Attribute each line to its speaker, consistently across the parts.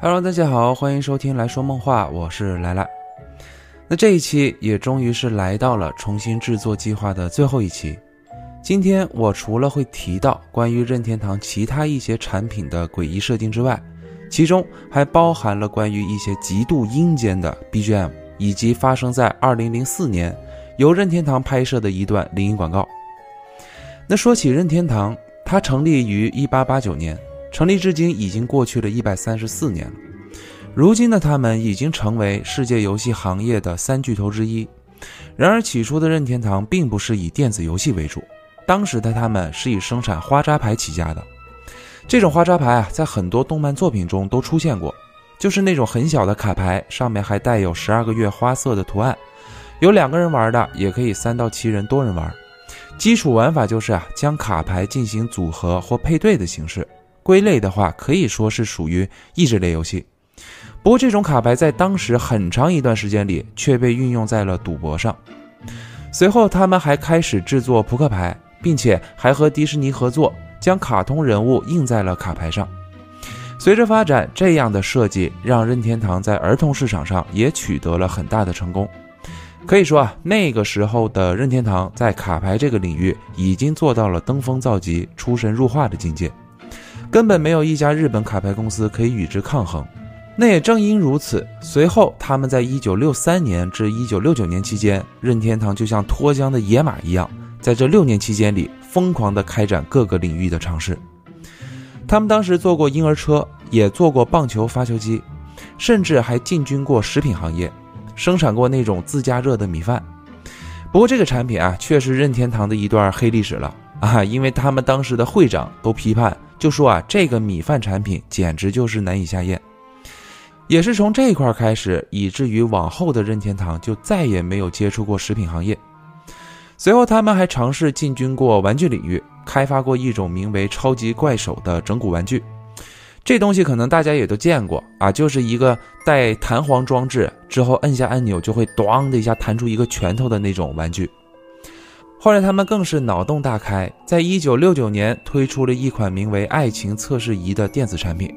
Speaker 1: Hello，大家好，欢迎收听来说梦话，我是来来。那这一期也终于是来到了重新制作计划的最后一期。今天我除了会提到关于任天堂其他一些产品的诡异设定之外，其中还包含了关于一些极度阴间的 BGM，以及发生在2004年由任天堂拍摄的一段灵异广告。那说起任天堂，它成立于1889年，成立至今已经过去了一百三十四年了。如今的他们已经成为世界游戏行业的三巨头之一。然而起初的任天堂并不是以电子游戏为主。当时的他们是以生产花扎牌起家的，这种花扎牌啊，在很多动漫作品中都出现过，就是那种很小的卡牌，上面还带有十二个月花色的图案，有两个人玩的，也可以三到七人多人玩。基础玩法就是啊，将卡牌进行组合或配对的形式。归类的话，可以说是属于益智类游戏。不过，这种卡牌在当时很长一段时间里却被运用在了赌博上。随后，他们还开始制作扑克牌。并且还和迪士尼合作，将卡通人物印在了卡牌上。随着发展，这样的设计让任天堂在儿童市场上也取得了很大的成功。可以说啊，那个时候的任天堂在卡牌这个领域已经做到了登峰造极、出神入化的境界，根本没有一家日本卡牌公司可以与之抗衡。那也正因如此，随后他们在1963年至1969年期间，任天堂就像脱缰的野马一样。在这六年期间里，疯狂地开展各个领域的尝试。他们当时做过婴儿车，也做过棒球发球机，甚至还进军过食品行业，生产过那种自加热的米饭。不过这个产品啊，却是任天堂的一段黑历史了啊！因为他们当时的会长都批判，就说啊，这个米饭产品简直就是难以下咽。也是从这块开始，以至于往后的任天堂就再也没有接触过食品行业。随后，他们还尝试进军过玩具领域，开发过一种名为“超级怪手”的整蛊玩具。这东西可能大家也都见过啊，就是一个带弹簧装置，之后摁下按钮就会“咣”的一下弹出一个拳头的那种玩具。后来，他们更是脑洞大开，在一九六九年推出了一款名为“爱情测试仪”的电子产品。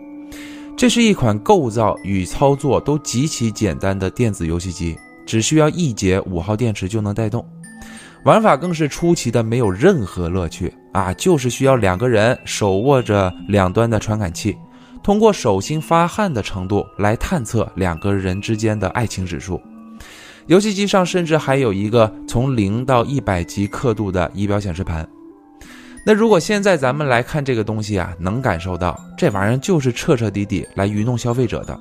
Speaker 1: 这是一款构造与操作都极其简单的电子游戏机，只需要一节五号电池就能带动。玩法更是出奇的没有任何乐趣啊！就是需要两个人手握着两端的传感器，通过手心发汗的程度来探测两个人之间的爱情指数。游戏机上甚至还有一个从零到一百级刻度的仪表显示盘。那如果现在咱们来看这个东西啊，能感受到这玩意儿就是彻彻底底来愚弄消费者的。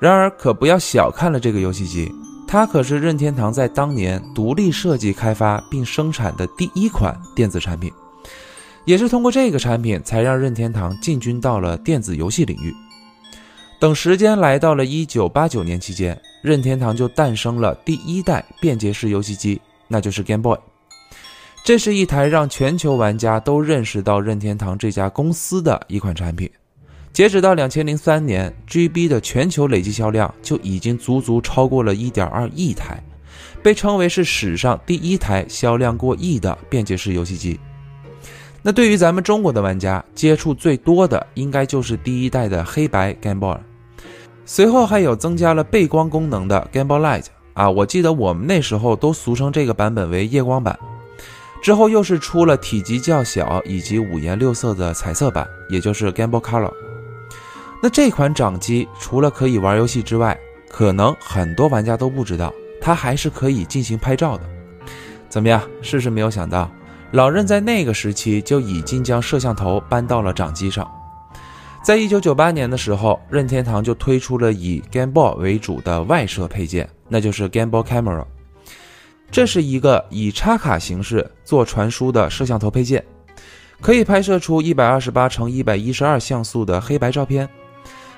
Speaker 1: 然而，可不要小看了这个游戏机。它可是任天堂在当年独立设计、开发并生产的第一款电子产品，也是通过这个产品才让任天堂进军到了电子游戏领域。等时间来到了一九八九年期间，任天堂就诞生了第一代便捷式游戏机，那就是 Game Boy。这是一台让全球玩家都认识到任天堂这家公司的一款产品。截止到两千零三年，GB 的全球累计销量就已经足足超过了一点二亿台，被称为是史上第一台销量过亿的便捷式游戏机。那对于咱们中国的玩家，接触最多的应该就是第一代的黑白 Game Boy，随后还有增加了背光功能的 Game Boy Light 啊，我记得我们那时候都俗称这个版本为夜光版。之后又是出了体积较小以及五颜六色的彩色版，也就是 Game Boy Color。那这款掌机除了可以玩游戏之外，可能很多玩家都不知道，它还是可以进行拍照的。怎么样？是不是没有想到，老任在那个时期就已经将摄像头搬到了掌机上？在一九九八年的时候，任天堂就推出了以 Game Boy 为主的外设配件，那就是 Game Boy Camera。这是一个以插卡形式做传输的摄像头配件，可以拍摄出一百二十八乘一百一十二像素的黑白照片。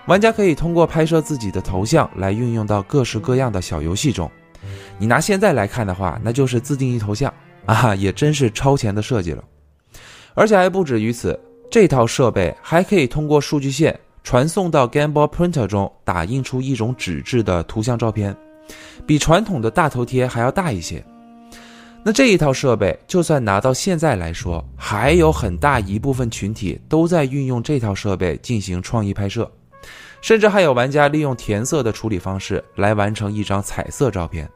Speaker 1: 玩家可以通过拍摄自己的头像来运用到各式各样的小游戏中。你拿现在来看的话，那就是自定义头像啊，也真是超前的设计了。而且还不止于此，这套设备还可以通过数据线传送到 Game Boy Printer 中，打印出一种纸质的图像照片，比传统的大头贴还要大一些。那这一套设备，就算拿到现在来说，还有很大一部分群体都在运用这套设备进行创意拍摄，甚至还有玩家利用填色的处理方式来完成一张彩色照片，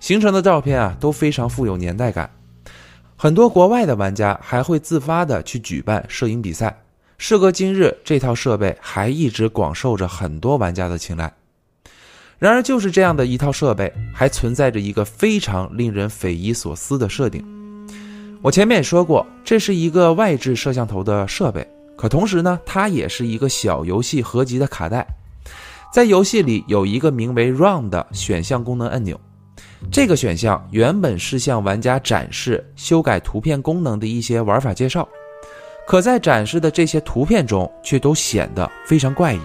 Speaker 1: 形成的照片啊都非常富有年代感。很多国外的玩家还会自发的去举办摄影比赛。时隔今日，这套设备还一直广受着很多玩家的青睐。然而，就是这样的一套设备，还存在着一个非常令人匪夷所思的设定。我前面也说过，这是一个外置摄像头的设备，可同时呢，它也是一个小游戏合集的卡带。在游戏里有一个名为 “Run” 的选项功能按钮，这个选项原本是向玩家展示修改图片功能的一些玩法介绍，可在展示的这些图片中，却都显得非常怪异。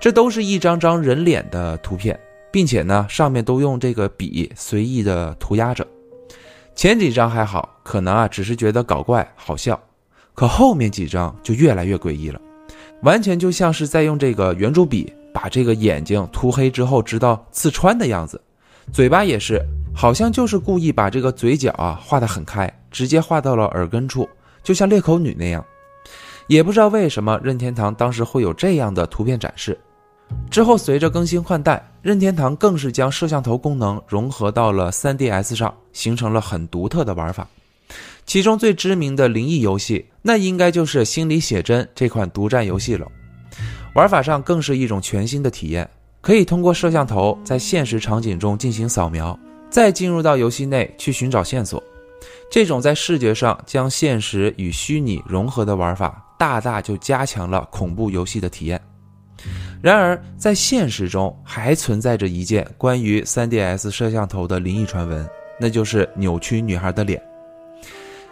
Speaker 1: 这都是一张张人脸的图片，并且呢，上面都用这个笔随意的涂鸦着。前几张还好，可能啊只是觉得搞怪好笑，可后面几张就越来越诡异了，完全就像是在用这个圆珠笔把这个眼睛涂黑之后，直到刺穿的样子。嘴巴也是，好像就是故意把这个嘴角啊画得很开，直接画到了耳根处，就像裂口女那样。也不知道为什么任天堂当时会有这样的图片展示。之后，随着更新换代，任天堂更是将摄像头功能融合到了 3DS 上，形成了很独特的玩法。其中最知名的灵异游戏，那应该就是《心理写真》这款独占游戏了。玩法上更是一种全新的体验，可以通过摄像头在现实场景中进行扫描，再进入到游戏内去寻找线索。这种在视觉上将现实与虚拟融合的玩法，大大就加强了恐怖游戏的体验。然而，在现实中还存在着一件关于 3DS 摄像头的灵异传闻，那就是扭曲女孩的脸。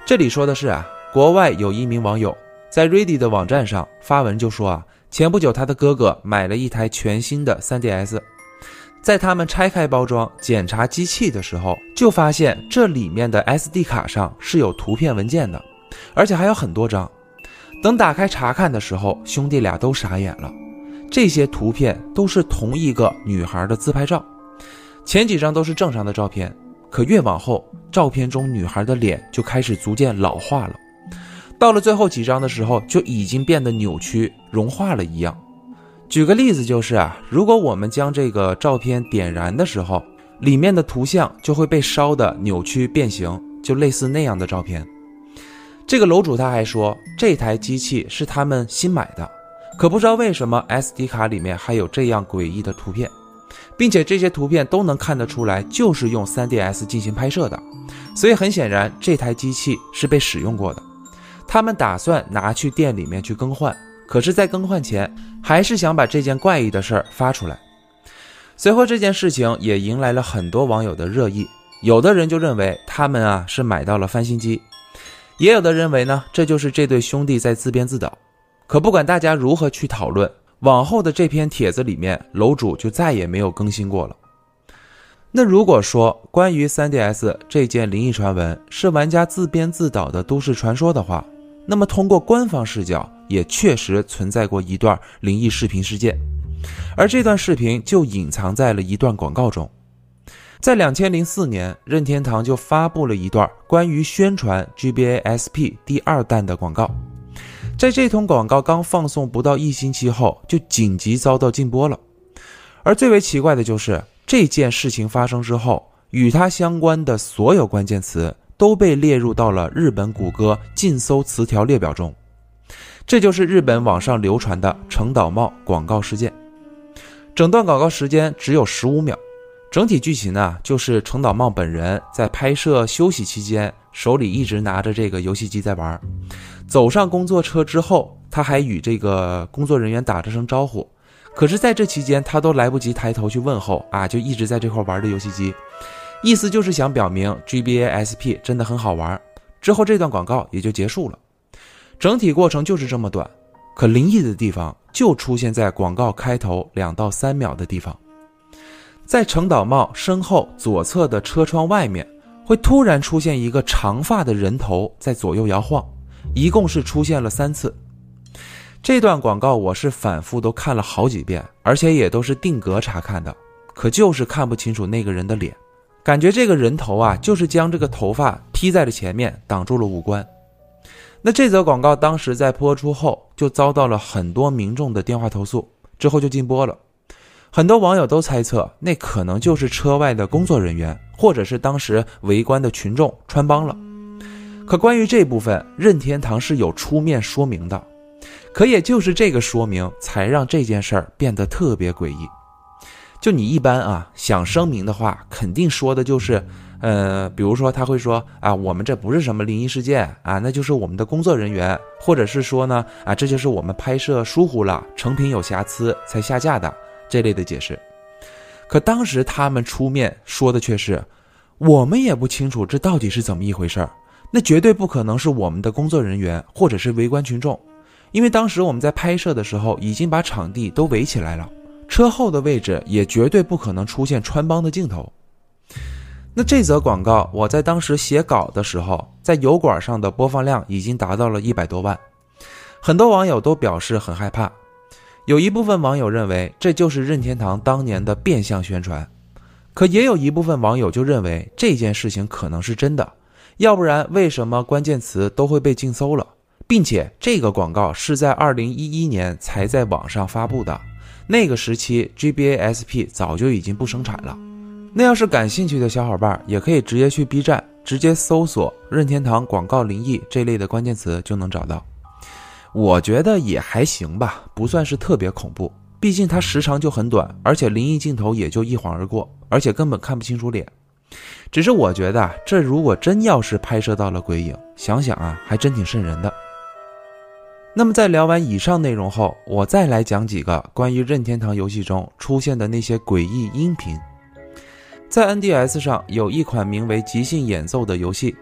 Speaker 1: 这里说的是啊，国外有一名网友在 Reddit 的网站上发文就说啊，前不久他的哥哥买了一台全新的 3DS，在他们拆开包装检查机器的时候，就发现这里面的 SD 卡上是有图片文件的，而且还有很多张。等打开查看的时候，兄弟俩都傻眼了。这些图片都是同一个女孩的自拍照，前几张都是正常的照片，可越往后，照片中女孩的脸就开始逐渐老化了，到了最后几张的时候，就已经变得扭曲、融化了一样。举个例子就是啊，如果我们将这个照片点燃的时候，里面的图像就会被烧的扭曲变形，就类似那样的照片。这个楼主他还说，这台机器是他们新买的。可不知道为什么 SD 卡里面还有这样诡异的图片，并且这些图片都能看得出来就是用 3DS 进行拍摄的，所以很显然这台机器是被使用过的。他们打算拿去店里面去更换，可是，在更换前还是想把这件怪异的事儿发出来。随后这件事情也迎来了很多网友的热议，有的人就认为他们啊是买到了翻新机，也有的认为呢这就是这对兄弟在自编自导。可不管大家如何去讨论，往后的这篇帖子里面，楼主就再也没有更新过了。那如果说关于 3DS 这件灵异传闻是玩家自编自导的都市传说的话，那么通过官方视角，也确实存在过一段灵异视频事件，而这段视频就隐藏在了一段广告中。在2004年，任天堂就发布了一段关于宣传 GBA SP 第二弹的广告。在这通广告刚放送不到一星期后，就紧急遭到禁播了。而最为奇怪的就是这件事情发生之后，与它相关的所有关键词都被列入到了日本谷歌禁搜词条列表中。这就是日本网上流传的成岛茂广告事件。整段广告时间只有十五秒，整体剧情呢就是成岛茂本人在拍摄休息期间，手里一直拿着这个游戏机在玩。走上工作车之后，他还与这个工作人员打着声招呼，可是在这期间，他都来不及抬头去问候啊，就一直在这块玩着游戏机，意思就是想表明 GBA SP 真的很好玩。之后这段广告也就结束了，整体过程就是这么短，可灵异的地方就出现在广告开头两到三秒的地方，在程岛茂身后左侧的车窗外面，会突然出现一个长发的人头在左右摇晃。一共是出现了三次，这段广告我是反复都看了好几遍，而且也都是定格查看的，可就是看不清楚那个人的脸。感觉这个人头啊，就是将这个头发披在了前面，挡住了五官。那这则广告当时在播出后，就遭到了很多民众的电话投诉，之后就禁播了。很多网友都猜测，那可能就是车外的工作人员，或者是当时围观的群众穿帮了。可关于这部分，任天堂是有出面说明的。可也就是这个说明，才让这件事儿变得特别诡异。就你一般啊，想声明的话，肯定说的就是，呃，比如说他会说啊，我们这不是什么灵异事件啊，那就是我们的工作人员，或者是说呢，啊，这就是我们拍摄疏忽了，成品有瑕疵才下架的。这类的解释，可当时他们出面说的却是，我们也不清楚这到底是怎么一回事儿，那绝对不可能是我们的工作人员或者是围观群众，因为当时我们在拍摄的时候已经把场地都围起来了，车后的位置也绝对不可能出现穿帮的镜头。那这则广告我在当时写稿的时候，在油管上的播放量已经达到了一百多万，很多网友都表示很害怕。有一部分网友认为这就是任天堂当年的变相宣传，可也有一部分网友就认为这件事情可能是真的，要不然为什么关键词都会被禁搜了，并且这个广告是在二零一一年才在网上发布的，那个时期 GBA SP 早就已经不生产了。那要是感兴趣的小伙伴，也可以直接去 B 站直接搜索“任天堂广告灵异”这类的关键词就能找到。我觉得也还行吧，不算是特别恐怖。毕竟它时长就很短，而且灵异镜头也就一晃而过，而且根本看不清楚脸。只是我觉得，这如果真要是拍摄到了鬼影，想想啊，还真挺瘆人的。那么在聊完以上内容后，我再来讲几个关于任天堂游戏中出现的那些诡异音频。在 NDS 上有一款名为《即兴演奏》的游戏，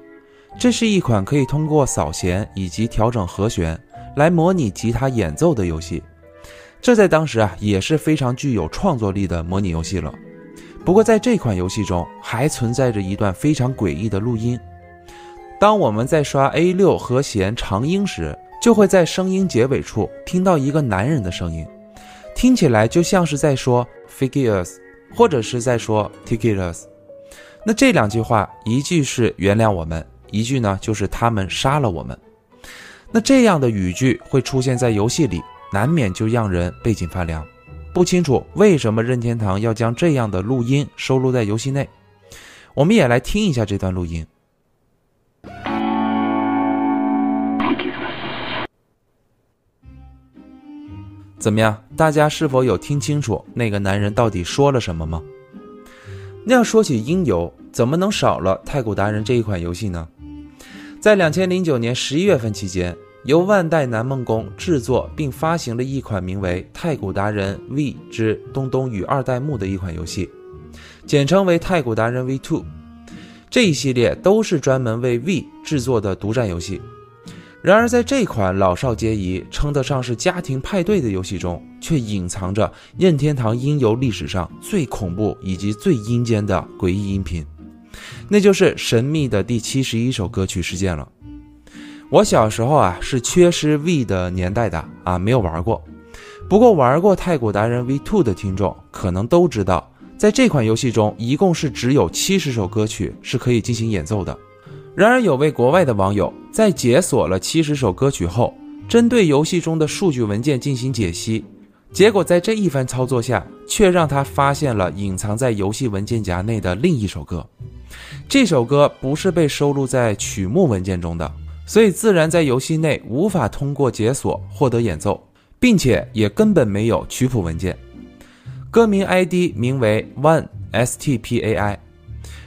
Speaker 1: 这是一款可以通过扫弦以及调整和弦。来模拟吉他演奏的游戏，这在当时啊也是非常具有创作力的模拟游戏了。不过在这款游戏中还存在着一段非常诡异的录音。当我们在刷 A 六和弦长音时，就会在声音结尾处听到一个男人的声音，听起来就像是在说 “figures”，或者是在说 “tickets”。那这两句话，一句是“原谅我们”，一句呢就是“他们杀了我们”。那这样的语句会出现在游戏里，难免就让人背脊发凉。不清楚为什么任天堂要将这样的录音收录在游戏内。我们也来听一下这段录音。怎么样？大家是否有听清楚那个男人到底说了什么吗？那要说起音游，怎么能少了《太古达人》这一款游戏呢？在两千零九年十一月份期间，由万代南梦宫制作并发行了一款名为《太古达人 V 之东东与二代目》的一款游戏，简称为《太古达人 V Two》。这一系列都是专门为 V 制作的独占游戏。然而，在这款老少皆宜、称得上是家庭派对的游戏中，却隐藏着任天堂音游历史上最恐怖以及最阴间的诡异音频。那就是神秘的第七十一首歌曲事件了。我小时候啊是缺失 V 的年代的啊，没有玩过。不过玩过《太古达人 V Two》的听众可能都知道，在这款游戏中一共是只有七十首歌曲是可以进行演奏的。然而有位国外的网友在解锁了七十首歌曲后，针对游戏中的数据文件进行解析，结果在这一番操作下，却让他发现了隐藏在游戏文件夹内的另一首歌。这首歌不是被收录在曲目文件中的，所以自然在游戏内无法通过解锁获得演奏，并且也根本没有曲谱文件。歌名 ID 名为 One S T P A I，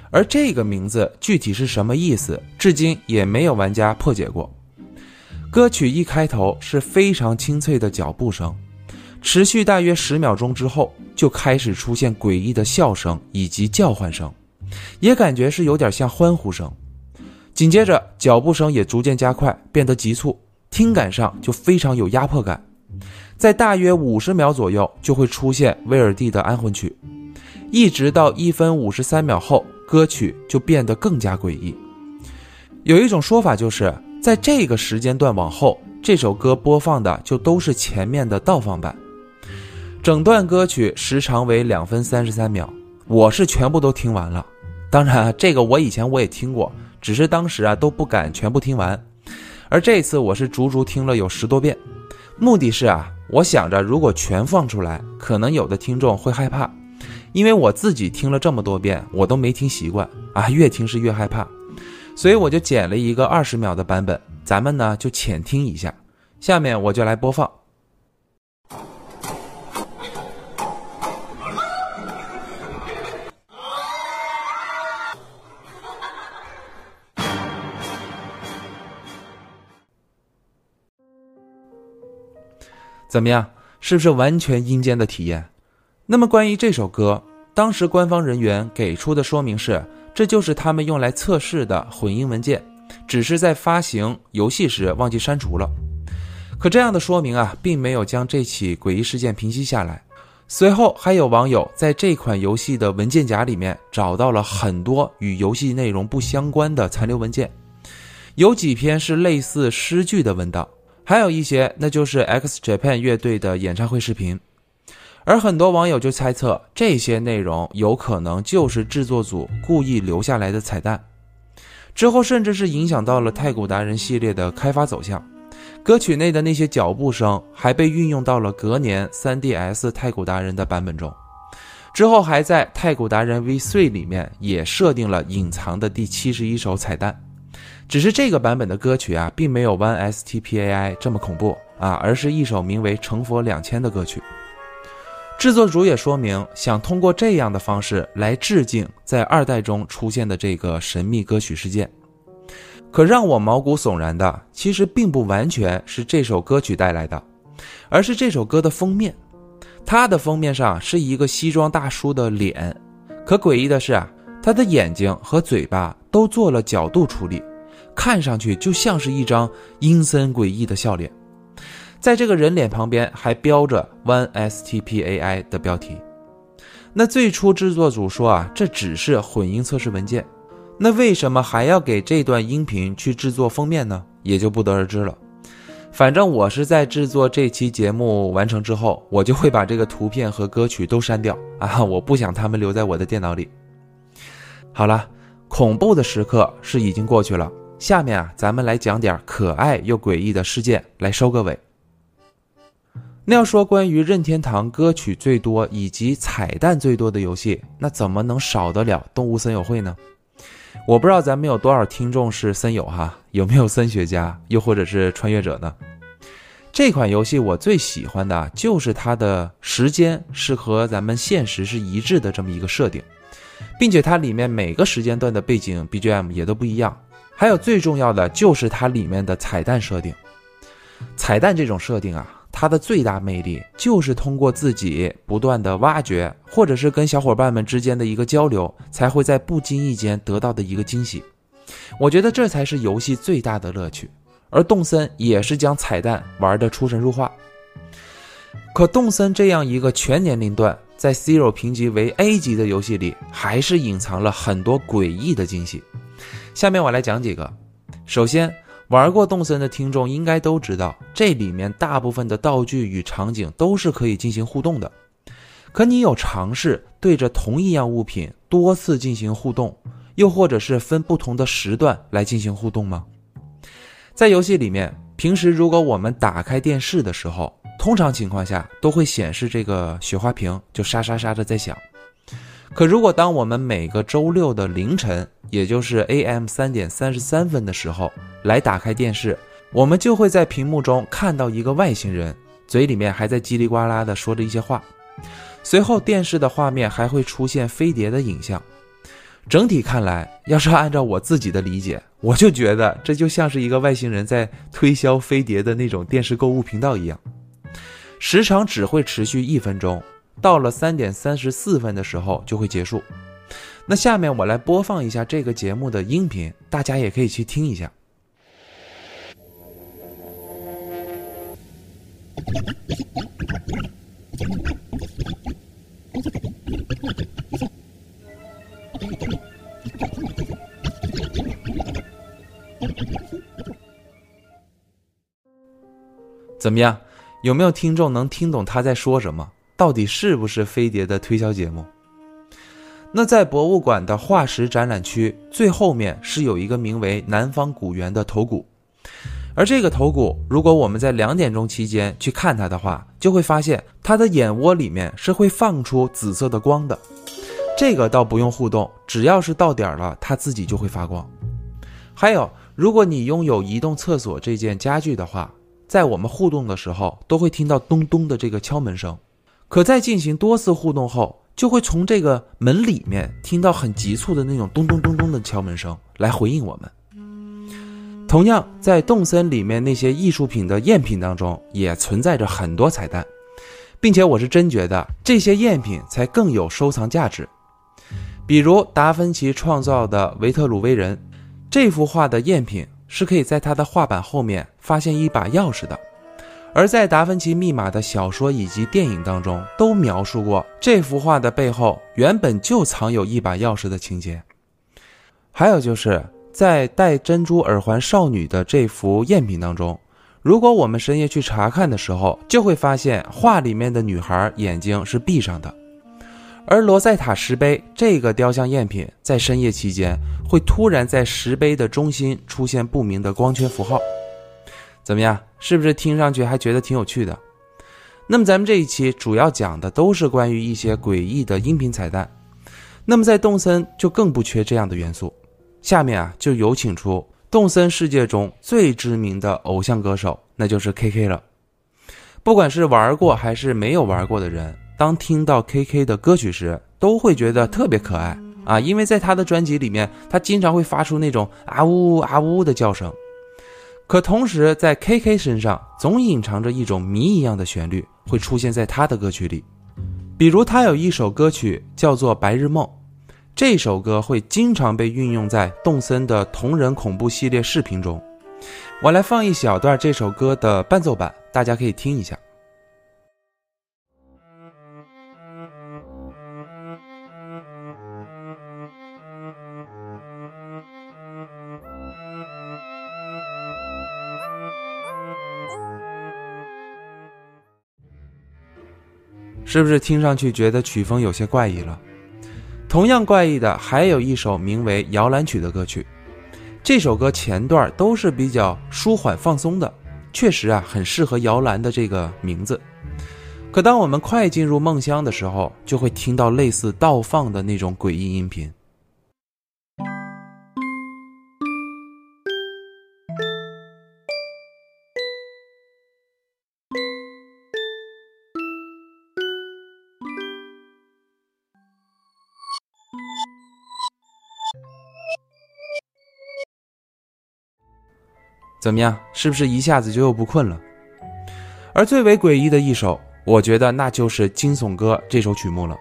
Speaker 1: 而这个名字具体是什么意思，至今也没有玩家破解过。歌曲一开头是非常清脆的脚步声，持续大约十秒钟之后，就开始出现诡异的笑声以及叫唤声。也感觉是有点像欢呼声，紧接着脚步声也逐渐加快，变得急促，听感上就非常有压迫感。在大约五十秒左右，就会出现威尔蒂的安魂曲，一直到一分五十三秒后，歌曲就变得更加诡异。有一种说法就是，在这个时间段往后，这首歌播放的就都是前面的倒放版。整段歌曲时长为两分三十三秒，我是全部都听完了。当然，这个我以前我也听过，只是当时啊都不敢全部听完。而这次我是足足听了有十多遍，目的是啊，我想着如果全放出来，可能有的听众会害怕，因为我自己听了这么多遍，我都没听习惯啊，越听是越害怕，所以我就剪了一个二十秒的版本，咱们呢就浅听一下。下面我就来播放。怎么样？是不是完全阴间的体验？那么关于这首歌，当时官方人员给出的说明是，这就是他们用来测试的混音文件，只是在发行游戏时忘记删除了。可这样的说明啊，并没有将这起诡异事件平息下来。随后还有网友在这款游戏的文件夹里面找到了很多与游戏内容不相关的残留文件，有几篇是类似诗句的文档。还有一些，那就是 X Japan 乐队的演唱会视频，而很多网友就猜测这些内容有可能就是制作组故意留下来的彩蛋，之后甚至是影响到了太古达人系列的开发走向。歌曲内的那些脚步声还被运用到了隔年 3DS 太古达人的版本中，之后还在太古达人 V3 里面也设定了隐藏的第七十一首彩蛋。只是这个版本的歌曲啊，并没有 One S T P A I 这么恐怖啊，而是一首名为《成佛两千》的歌曲。制作组也说明，想通过这样的方式来致敬在二代中出现的这个神秘歌曲事件。可让我毛骨悚然的，其实并不完全是这首歌曲带来的，而是这首歌的封面。它的封面上是一个西装大叔的脸，可诡异的是啊，他的眼睛和嘴巴都做了角度处理。看上去就像是一张阴森诡异的笑脸，在这个人脸旁边还标着 One S T P A I 的标题。那最初制作组说啊，这只是混音测试文件，那为什么还要给这段音频去制作封面呢？也就不得而知了。反正我是在制作这期节目完成之后，我就会把这个图片和歌曲都删掉啊，我不想他们留在我的电脑里。好了，恐怖的时刻是已经过去了。下面啊，咱们来讲点可爱又诡异的事件来收个尾。那要说关于任天堂歌曲最多以及彩蛋最多的游戏，那怎么能少得了动物森友会呢？我不知道咱们有多少听众是森友哈，有没有森学家，又或者是穿越者呢？这款游戏我最喜欢的就是它的时间是和咱们现实是一致的这么一个设定，并且它里面每个时间段的背景 BGM 也都不一样。还有最重要的就是它里面的彩蛋设定。彩蛋这种设定啊，它的最大魅力就是通过自己不断的挖掘，或者是跟小伙伴们之间的一个交流，才会在不经意间得到的一个惊喜。我觉得这才是游戏最大的乐趣。而动森也是将彩蛋玩得出神入化。可动森这样一个全年龄段在 Zero 评级为 A 级的游戏里，还是隐藏了很多诡异的惊喜。下面我来讲几个。首先，玩过动森的听众应该都知道，这里面大部分的道具与场景都是可以进行互动的。可你有尝试对着同一样物品多次进行互动，又或者是分不同的时段来进行互动吗？在游戏里面，平时如果我们打开电视的时候，通常情况下都会显示这个雪花屏就沙沙沙的在响。可如果当我们每个周六的凌晨，也就是 A.M. 三点三十三分的时候来打开电视，我们就会在屏幕中看到一个外星人，嘴里面还在叽里呱啦的说着一些话。随后电视的画面还会出现飞碟的影像。整体看来，要是按照我自己的理解，我就觉得这就像是一个外星人在推销飞碟的那种电视购物频道一样。时长只会持续一分钟。到了三点三十四分的时候就会结束。那下面我来播放一下这个节目的音频，大家也可以去听一下。怎么样？有没有听众能听懂他在说什么？到底是不是飞碟的推销节目？那在博物馆的化石展览区最后面是有一个名为南方古猿的头骨，而这个头骨，如果我们在两点钟期间去看它的话，就会发现它的眼窝里面是会放出紫色的光的。这个倒不用互动，只要是到点了，它自己就会发光。还有，如果你拥有移动厕所这件家具的话，在我们互动的时候，都会听到咚咚的这个敲门声。可在进行多次互动后，就会从这个门里面听到很急促的那种咚咚咚咚的敲门声来回应我们。同样，在动森里面那些艺术品的赝品当中，也存在着很多彩蛋，并且我是真觉得这些赝品才更有收藏价值。比如达芬奇创造的维特鲁威人这幅画的赝品，是可以在他的画板后面发现一把钥匙的。而在达芬奇密码的小说以及电影当中，都描述过这幅画的背后原本就藏有一把钥匙的情节。还有就是在戴珍珠耳环少女的这幅赝品当中，如果我们深夜去查看的时候，就会发现画里面的女孩眼睛是闭上的。而罗塞塔石碑这个雕像赝品，在深夜期间会突然在石碑的中心出现不明的光圈符号，怎么样？是不是听上去还觉得挺有趣的？那么咱们这一期主要讲的都是关于一些诡异的音频彩蛋。那么在动森就更不缺这样的元素。下面啊，就有请出动森世界中最知名的偶像歌手，那就是 KK 了。不管是玩过还是没有玩过的人。当听到 KK 的歌曲时，都会觉得特别可爱啊，因为在他的专辑里面，他经常会发出那种啊呜啊呜的叫声。可同时，在 KK 身上总隐藏着一种谜一样的旋律，会出现在他的歌曲里。比如，他有一首歌曲叫做《白日梦》，这首歌会经常被运用在动森的同人恐怖系列视频中。我来放一小段这首歌的伴奏版，大家可以听一下。是不是听上去觉得曲风有些怪异了？同样怪异的还有一首名为《摇篮曲》的歌曲，这首歌前段都是比较舒缓放松的，确实啊很适合摇篮的这个名字。可当我们快进入梦乡的时候，就会听到类似倒放的那种诡异音频。怎么样？是不是一下子就又不困了？而最为诡异的一首，我觉得那就是《惊悚歌》这首曲目了。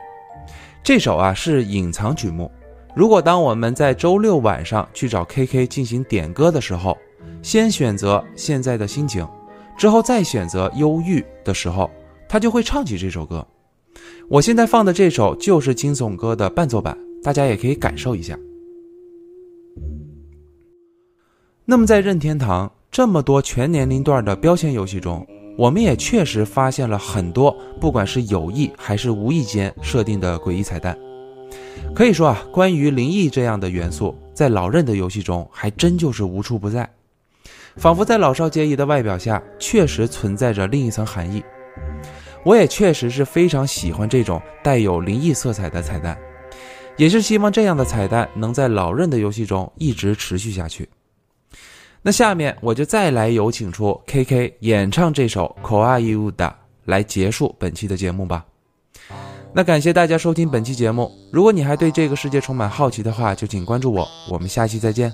Speaker 1: 这首啊是隐藏曲目。如果当我们在周六晚上去找 KK 进行点歌的时候，先选择现在的心情，之后再选择忧郁的时候，他就会唱起这首歌。我现在放的这首就是《惊悚歌》的伴奏版，大家也可以感受一下。那么，在任天堂这么多全年龄段的标签游戏中，我们也确实发现了很多，不管是有意还是无意间设定的诡异彩蛋。可以说啊，关于灵异这样的元素，在老任的游戏中还真就是无处不在，仿佛在老少皆宜的外表下，确实存在着另一层含义。我也确实是非常喜欢这种带有灵异色彩的彩蛋，也是希望这样的彩蛋能在老任的游戏中一直持续下去。那下面我就再来有请出 KK 演唱这首《Koai Uda》来结束本期的节目吧。那感谢大家收听本期节目。如果你还对这个世界充满好奇的话，就请关注我。我们下期再见。